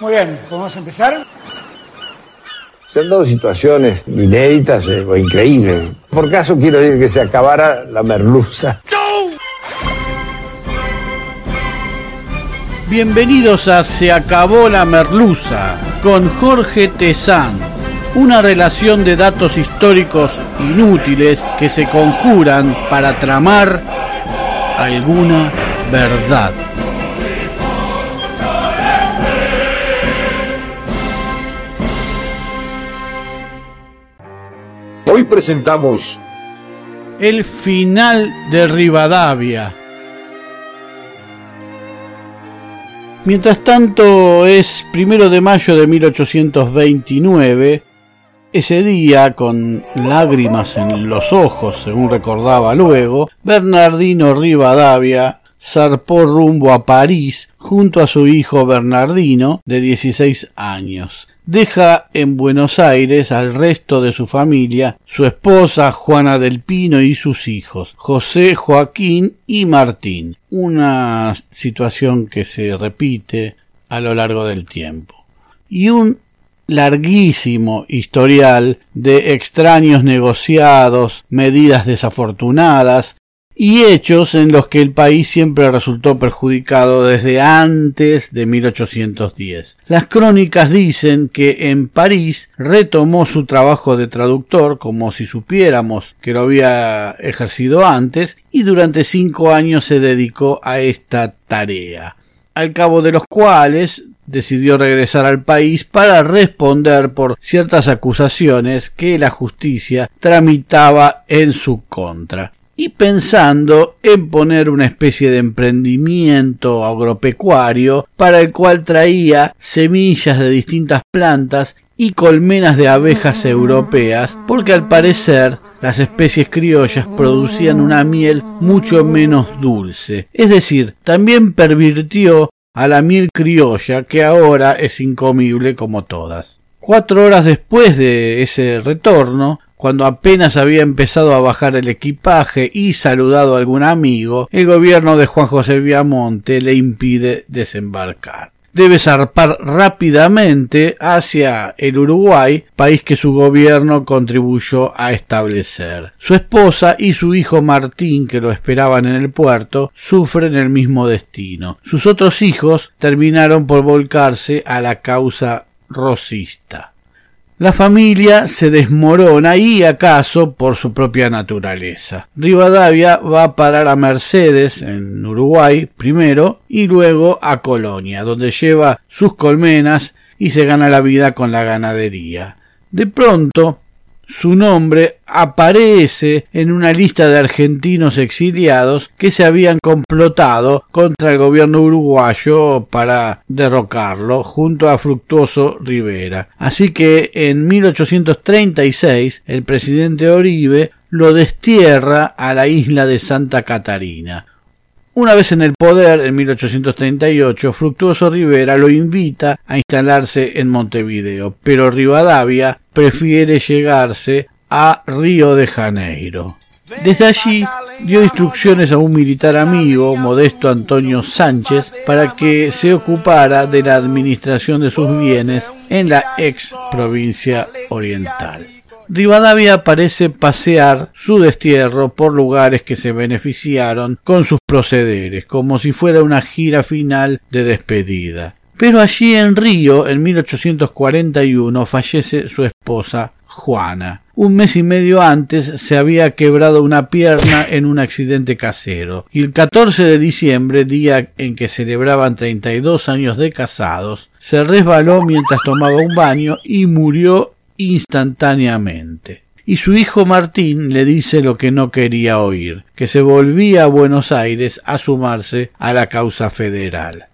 Muy bien, ¿podemos empezar? Se han dado situaciones inéditas eh, o increíbles. Por caso quiero decir que se acabara la merluza. Bienvenidos a Se acabó la merluza con Jorge Tezán. Una relación de datos históricos inútiles que se conjuran para tramar alguna verdad. Hoy presentamos El final de Rivadavia. Mientras tanto es primero de mayo de 1829. Ese día, con lágrimas en los ojos, según recordaba luego, Bernardino Rivadavia zarpó rumbo a París junto a su hijo Bernardino, de 16 años deja en Buenos Aires al resto de su familia, su esposa Juana del Pino y sus hijos, José, Joaquín y Martín. Una situación que se repite a lo largo del tiempo. Y un larguísimo historial de extraños negociados, medidas desafortunadas, y hechos en los que el país siempre resultó perjudicado desde antes de 1810. Las crónicas dicen que en París retomó su trabajo de traductor como si supiéramos que lo había ejercido antes y durante cinco años se dedicó a esta tarea al cabo de los cuales decidió regresar al país para responder por ciertas acusaciones que la justicia tramitaba en su contra y pensando en poner una especie de emprendimiento agropecuario para el cual traía semillas de distintas plantas y colmenas de abejas europeas, porque al parecer las especies criollas producían una miel mucho menos dulce. Es decir, también pervirtió a la miel criolla que ahora es incomible como todas. Cuatro horas después de ese retorno, cuando apenas había empezado a bajar el equipaje y saludado a algún amigo, el gobierno de Juan José Viamonte le impide desembarcar. Debe zarpar rápidamente hacia el Uruguay, país que su gobierno contribuyó a establecer. Su esposa y su hijo Martín, que lo esperaban en el puerto, sufren el mismo destino. Sus otros hijos terminaron por volcarse a la causa rosista. La familia se desmorona y acaso por su propia naturaleza. Rivadavia va a parar a Mercedes en Uruguay primero y luego a Colonia, donde lleva sus colmenas y se gana la vida con la ganadería. De pronto su nombre aparece en una lista de argentinos exiliados que se habían complotado contra el gobierno uruguayo para derrocarlo junto a Fructuoso Rivera. Así que en 1836 el presidente Oribe lo destierra a la isla de Santa Catarina. Una vez en el poder, en 1838, Fructuoso Rivera lo invita a instalarse en Montevideo, pero Rivadavia prefiere llegarse a Río de Janeiro. Desde allí dio instrucciones a un militar amigo, Modesto Antonio Sánchez, para que se ocupara de la administración de sus bienes en la ex provincia oriental. Rivadavia parece pasear su destierro por lugares que se beneficiaron con sus procederes, como si fuera una gira final de despedida. Pero allí en Río, en 1841, fallece su esposa Juana. Un mes y medio antes se había quebrado una pierna en un accidente casero, y el 14 de diciembre, día en que celebraban 32 años de casados, se resbaló mientras tomaba un baño y murió instantáneamente. Y su hijo Martín le dice lo que no quería oír, que se volvía a Buenos Aires a sumarse a la causa federal.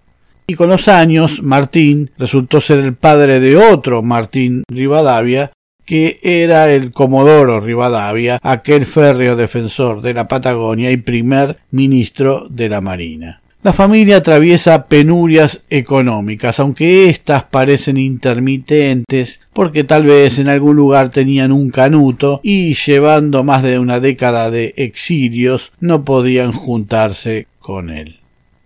Y con los años, Martín resultó ser el padre de otro Martín Rivadavia, que era el Comodoro Rivadavia, aquel férreo defensor de la Patagonia y primer ministro de la Marina. La familia atraviesa penurias económicas, aunque éstas parecen intermitentes porque tal vez en algún lugar tenían un canuto y llevando más de una década de exilios no podían juntarse con él.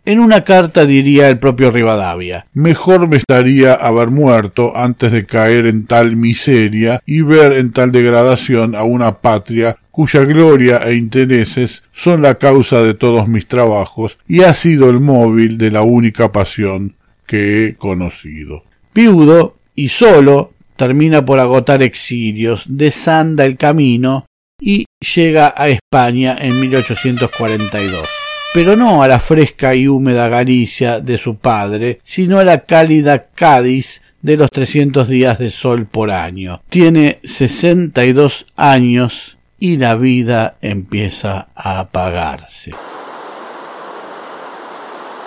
En una carta diría el propio Rivadavia Mejor me estaría haber muerto antes de caer en tal miseria y ver en tal degradación a una patria cuya gloria e intereses son la causa de todos mis trabajos y ha sido el móvil de la única pasión que he conocido. Viudo y solo termina por agotar exilios, desanda el camino y llega a España en 1842. Pero no a la fresca y húmeda Galicia de su padre, sino a la cálida Cádiz de los 300 días de sol por año. Tiene 62 años y la vida empieza a apagarse.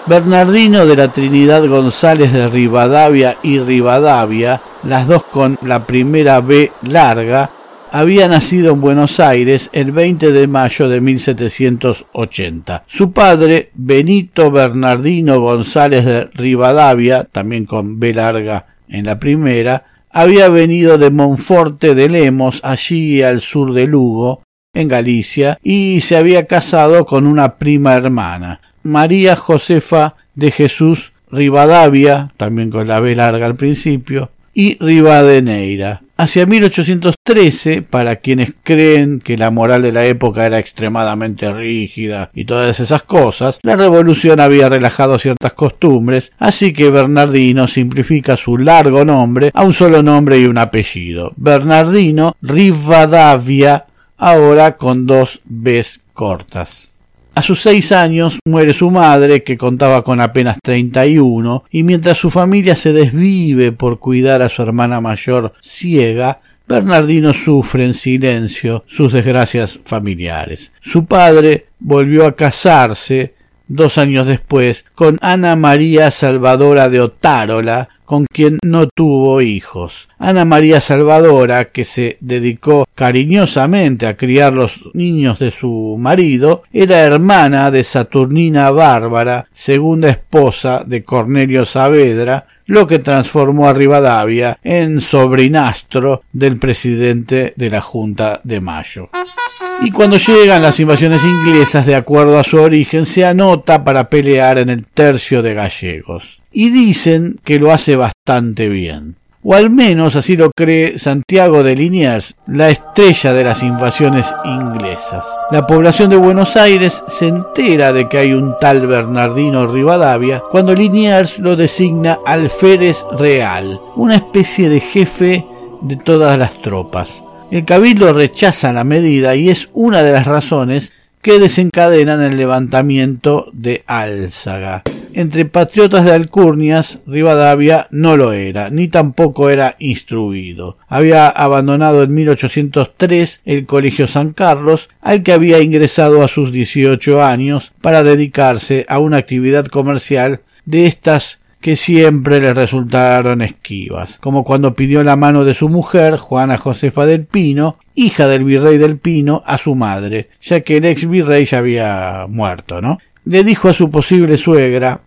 Bernardino de la Trinidad González de Rivadavia y Rivadavia, las dos con la primera B larga, había nacido en Buenos Aires el 20 de mayo de 1780. Su padre, Benito Bernardino González de Rivadavia, también con B larga en la primera, había venido de Monforte de Lemos, allí al sur de Lugo, en Galicia, y se había casado con una prima hermana, María Josefa de Jesús Rivadavia, también con la B larga al principio, y Rivadeneira. Hacia 1813, para quienes creen que la moral de la época era extremadamente rígida y todas esas cosas, la revolución había relajado ciertas costumbres, así que Bernardino simplifica su largo nombre a un solo nombre y un apellido. Bernardino Rivadavia, ahora con dos Bs cortas. A sus seis años muere su madre, que contaba con apenas treinta y uno, y mientras su familia se desvive por cuidar a su hermana mayor ciega, Bernardino sufre en silencio sus desgracias familiares. Su padre volvió a casarse dos años después con Ana María Salvadora de Otárola, con quien no tuvo hijos. Ana María Salvadora, que se dedicó cariñosamente a criar los niños de su marido, era hermana de Saturnina Bárbara, segunda esposa de Cornelio Saavedra, lo que transformó a Rivadavia en sobrinastro del presidente de la Junta de Mayo. Y cuando llegan las invasiones inglesas, de acuerdo a su origen, se anota para pelear en el tercio de gallegos y dicen que lo hace bastante bien. O al menos así lo cree Santiago de Liniers, la estrella de las invasiones inglesas. La población de Buenos Aires se entera de que hay un tal Bernardino Rivadavia cuando Liniers lo designa alférez real, una especie de jefe de todas las tropas. El cabildo rechaza la medida y es una de las razones que desencadenan el levantamiento de Álzaga. Entre patriotas de Alcurnias, Rivadavia no lo era, ni tampoco era instruido. Había abandonado en 1803 el Colegio San Carlos, al que había ingresado a sus 18 años para dedicarse a una actividad comercial de estas que siempre le resultaron esquivas, como cuando pidió la mano de su mujer, Juana Josefa del Pino, hija del virrey del Pino, a su madre, ya que el ex virrey ya había muerto, ¿no? Le dijo a su posible suegra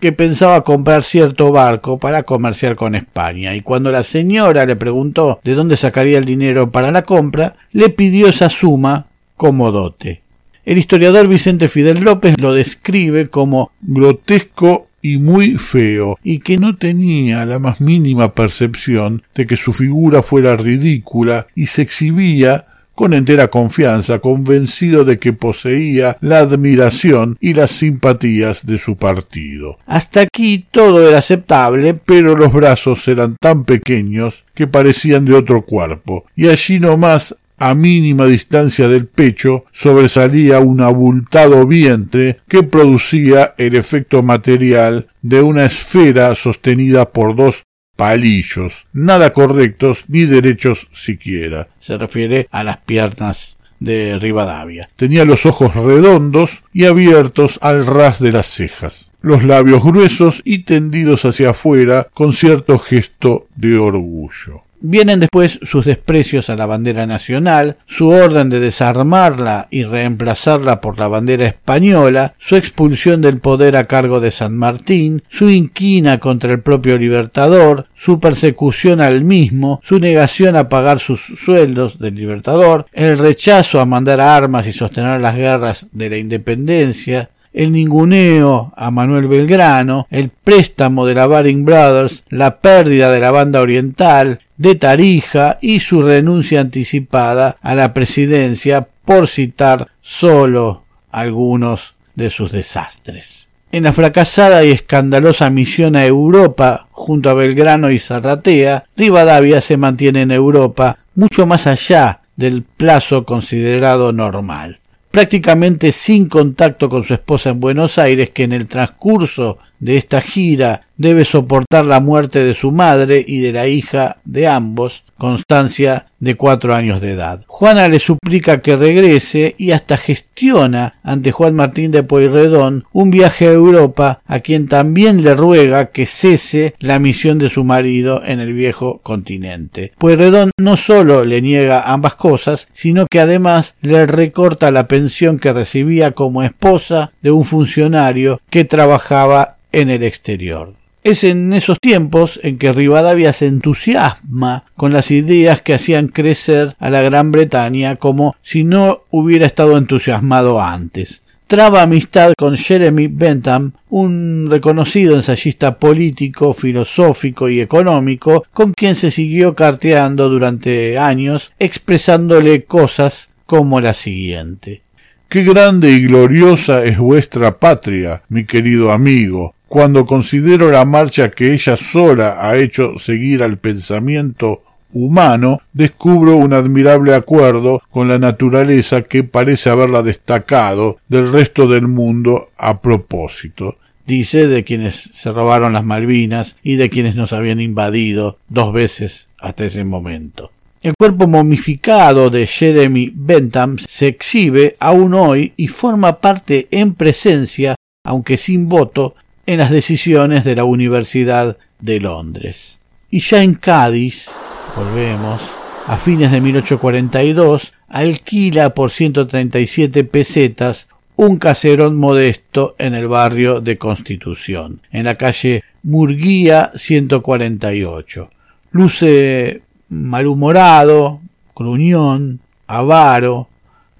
que pensaba comprar cierto barco para comerciar con España, y cuando la señora le preguntó de dónde sacaría el dinero para la compra, le pidió esa suma como dote. El historiador Vicente Fidel López lo describe como grotesco y muy feo, y que no tenía la más mínima percepción de que su figura fuera ridícula y se exhibía con entera confianza, convencido de que poseía la admiración y las simpatías de su partido. Hasta aquí todo era aceptable, pero los brazos eran tan pequeños que parecían de otro cuerpo, y allí nomás a mínima distancia del pecho sobresalía un abultado vientre que producía el efecto material de una esfera sostenida por dos palillos, nada correctos ni derechos siquiera. Se refiere a las piernas de Rivadavia. Tenía los ojos redondos y abiertos al ras de las cejas, los labios gruesos y tendidos hacia afuera con cierto gesto de orgullo. Vienen después sus desprecios a la bandera nacional, su orden de desarmarla y reemplazarla por la bandera española, su expulsión del poder a cargo de San Martín, su inquina contra el propio Libertador, su persecución al mismo, su negación a pagar sus sueldos del Libertador, el rechazo a mandar armas y sostener las guerras de la independencia, el ninguneo a Manuel Belgrano, el préstamo de la Baring Brothers, la pérdida de la banda oriental, de Tarija y su renuncia anticipada a la presidencia, por citar solo algunos de sus desastres. En la fracasada y escandalosa misión a Europa junto a Belgrano y Zarratea, Rivadavia se mantiene en Europa mucho más allá del plazo considerado normal prácticamente sin contacto con su esposa en Buenos Aires, que en el transcurso de esta gira debe soportar la muerte de su madre y de la hija de ambos, Constancia, de cuatro años de edad. Juana le suplica que regrese y hasta gestiona ante Juan Martín de Pueyrredón un viaje a Europa, a quien también le ruega que cese la misión de su marido en el viejo continente. Pueyrredón no solo le niega ambas cosas, sino que además le recorta la pensión que recibía como esposa de un funcionario que trabajaba en el exterior. Es en esos tiempos en que Rivadavia se entusiasma con las ideas que hacían crecer a la Gran Bretaña como si no hubiera estado entusiasmado antes. Traba amistad con Jeremy Bentham, un reconocido ensayista político, filosófico y económico, con quien se siguió carteando durante años, expresándole cosas como la siguiente. Qué grande y gloriosa es vuestra patria, mi querido amigo, cuando considero la marcha que ella sola ha hecho seguir al pensamiento humano, descubro un admirable acuerdo con la naturaleza que parece haberla destacado del resto del mundo a propósito. Dice de quienes se robaron las Malvinas y de quienes nos habían invadido dos veces hasta ese momento. El cuerpo momificado de Jeremy Bentham se exhibe aún hoy y forma parte en presencia, aunque sin voto, en las decisiones de la Universidad de Londres. Y ya en Cádiz, volvemos, a fines de 1842, alquila por 137 pesetas un caserón modesto en el barrio de Constitución, en la calle Murguía 148. Luce malhumorado, gruñón, avaro,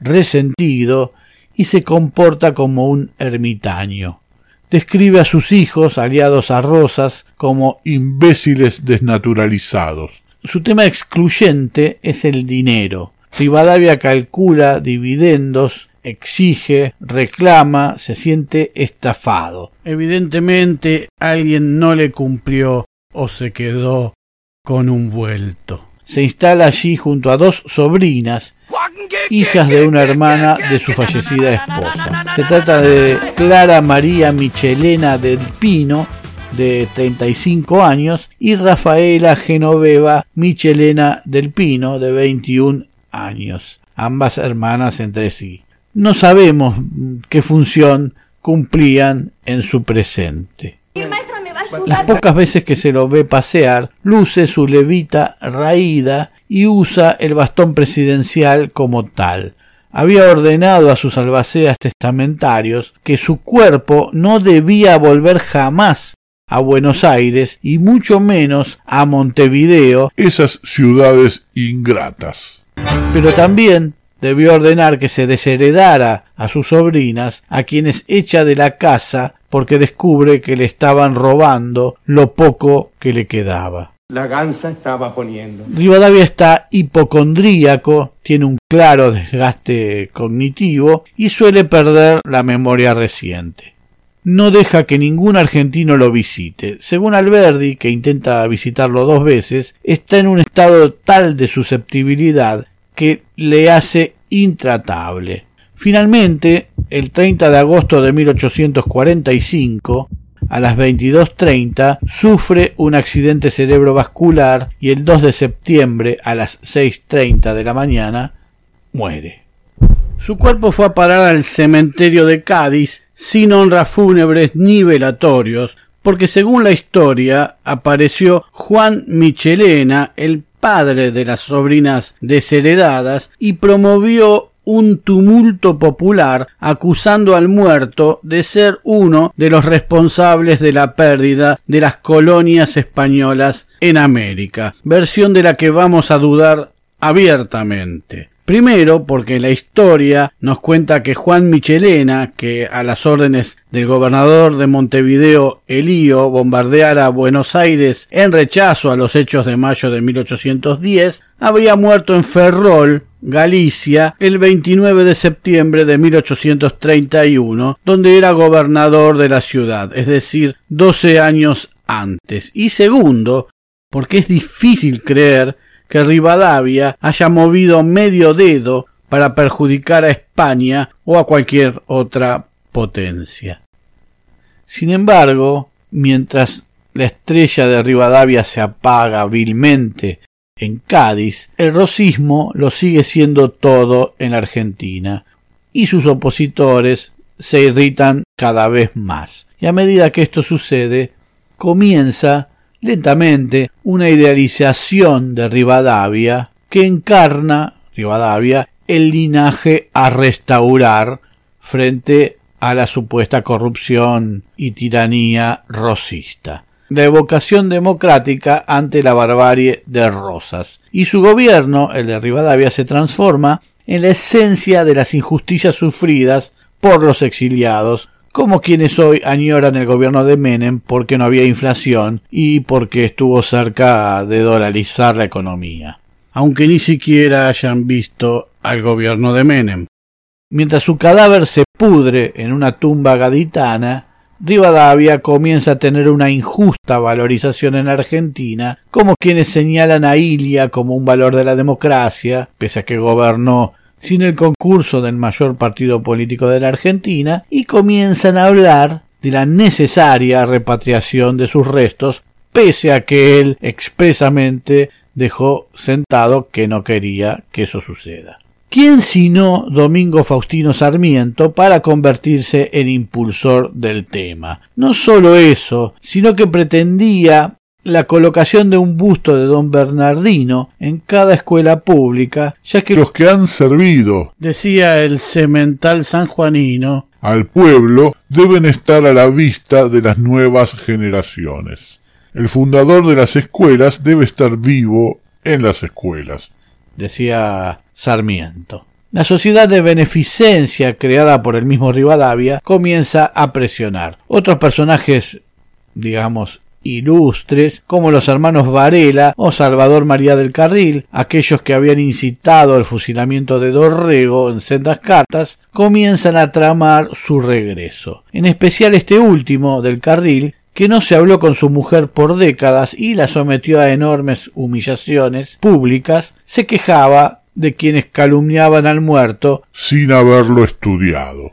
resentido y se comporta como un ermitaño describe a sus hijos, aliados a Rosas, como imbéciles desnaturalizados. Su tema excluyente es el dinero. Rivadavia calcula dividendos, exige, reclama, se siente estafado. Evidentemente alguien no le cumplió o se quedó con un vuelto. Se instala allí junto a dos sobrinas hijas de una hermana de su fallecida esposa. Se trata de Clara María Michelena del Pino, de 35 años, y Rafaela Genoveva Michelena del Pino, de 21 años, ambas hermanas entre sí. No sabemos qué función cumplían en su presente. Las pocas veces que se lo ve pasear, luce su levita raída y usa el bastón presidencial como tal. Había ordenado a sus albaceas testamentarios que su cuerpo no debía volver jamás a Buenos Aires y mucho menos a Montevideo, esas ciudades ingratas. Pero también debió ordenar que se desheredara a sus sobrinas, a quienes echa de la casa porque descubre que le estaban robando lo poco que le quedaba. La gansa estaba poniendo. Rivadavia está hipocondríaco, tiene un claro desgaste cognitivo y suele perder la memoria reciente. No deja que ningún argentino lo visite. Según Alberdi, que intenta visitarlo dos veces, está en un estado tal de susceptibilidad que le hace intratable. Finalmente, el 30 de agosto de 1845, a las 22.30 sufre un accidente cerebrovascular y el 2 de septiembre a las 6.30 de la mañana muere. Su cuerpo fue a parar al cementerio de Cádiz sin honras fúnebres ni velatorios, porque según la historia apareció Juan Michelena, el padre de las sobrinas desheredadas, y promovió un tumulto popular acusando al muerto de ser uno de los responsables de la pérdida de las colonias españolas en América, versión de la que vamos a dudar abiertamente. Primero, porque la historia nos cuenta que Juan Michelena, que a las órdenes del gobernador de Montevideo, Elío, bombardeara Buenos Aires en rechazo a los hechos de mayo de 1810, había muerto en Ferrol, Galicia, el 29 de septiembre de 1831, donde era gobernador de la ciudad, es decir, doce años antes. Y segundo, porque es difícil creer que Rivadavia haya movido medio dedo para perjudicar a España o a cualquier otra potencia. Sin embargo, mientras la estrella de Rivadavia se apaga vilmente en Cádiz, el rosismo lo sigue siendo todo en Argentina, y sus opositores se irritan cada vez más. Y a medida que esto sucede, comienza lentamente una idealización de Rivadavia que encarna Rivadavia el linaje a restaurar frente a la supuesta corrupción y tiranía rosista. La evocación democrática ante la barbarie de Rosas. Y su gobierno, el de Rivadavia, se transforma en la esencia de las injusticias sufridas por los exiliados como quienes hoy añoran el gobierno de Menem porque no había inflación y porque estuvo cerca de dolarizar la economía, aunque ni siquiera hayan visto al gobierno de Menem. Mientras su cadáver se pudre en una tumba gaditana, Rivadavia comienza a tener una injusta valorización en Argentina, como quienes señalan a Ilia como un valor de la democracia, pese a que gobernó sin el concurso del mayor partido político de la Argentina y comienzan a hablar de la necesaria repatriación de sus restos, pese a que él expresamente dejó sentado que no quería que eso suceda. ¿Quién sino Domingo Faustino Sarmiento para convertirse en impulsor del tema? No solo eso, sino que pretendía la colocación de un busto de don Bernardino en cada escuela pública, ya que los que han servido, decía el semental sanjuanino, al pueblo deben estar a la vista de las nuevas generaciones. El fundador de las escuelas debe estar vivo en las escuelas, decía Sarmiento. La sociedad de beneficencia creada por el mismo Rivadavia comienza a presionar. Otros personajes digamos, ilustres como los hermanos Varela o Salvador María del Carril, aquellos que habían incitado el fusilamiento de Dorrego en sendas cartas, comienzan a tramar su regreso. En especial este último, del Carril, que no se habló con su mujer por décadas y la sometió a enormes humillaciones públicas, se quejaba de quienes calumniaban al muerto sin haberlo estudiado.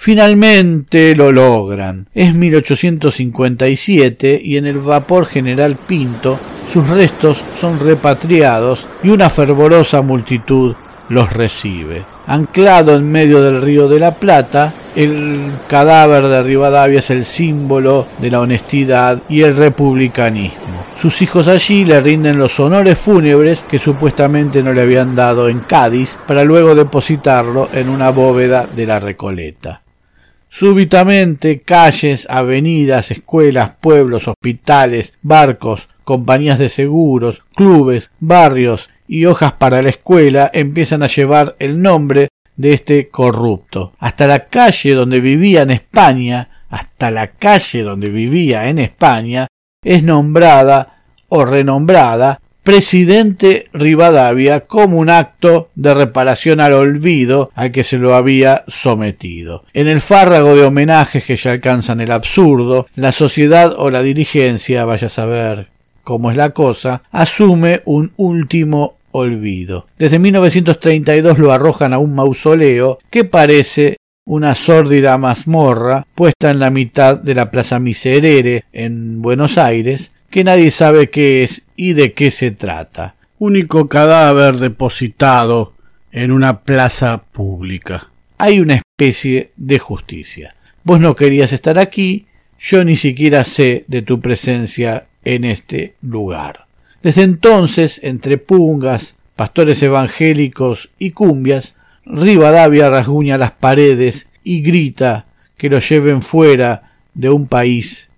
Finalmente lo logran. Es 1857 y en el vapor General Pinto sus restos son repatriados y una fervorosa multitud los recibe. Anclado en medio del río de la Plata, el cadáver de Rivadavia es el símbolo de la honestidad y el republicanismo. Sus hijos allí le rinden los honores fúnebres que supuestamente no le habían dado en Cádiz para luego depositarlo en una bóveda de la Recoleta. Súbitamente calles, avenidas, escuelas, pueblos, hospitales, barcos, compañías de seguros, clubes, barrios y hojas para la escuela empiezan a llevar el nombre de este corrupto. Hasta la calle donde vivía en España, hasta la calle donde vivía en España, es nombrada o renombrada presidente Rivadavia como un acto de reparación al olvido al que se lo había sometido. En el fárrago de homenajes que ya alcanzan el absurdo, la sociedad o la dirigencia, vaya a saber cómo es la cosa, asume un último olvido. Desde 1932 lo arrojan a un mausoleo que parece una sórdida mazmorra puesta en la mitad de la Plaza Miserere en Buenos Aires, que nadie sabe qué es y de qué se trata. Único cadáver depositado en una plaza pública. Hay una especie de justicia. Vos no querías estar aquí, yo ni siquiera sé de tu presencia en este lugar. Desde entonces, entre pungas, pastores evangélicos y cumbias, Rivadavia rasguña las paredes y grita que lo lleven fuera de un país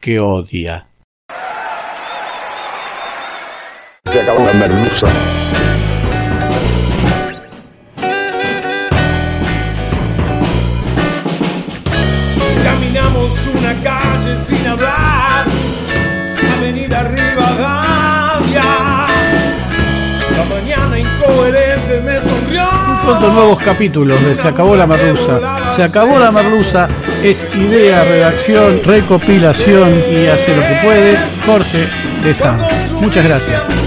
que odia. se acabó la merluza. Caminamos una calle sin hablar, avenida Rivadavia. La mañana incoherente me sonrió. ¿Cuántos nuevos capítulos de Se acabó la merluza? Se acabó la merluza es idea, redacción, recopilación y hace lo que puede Jorge de San. Muchas gracias.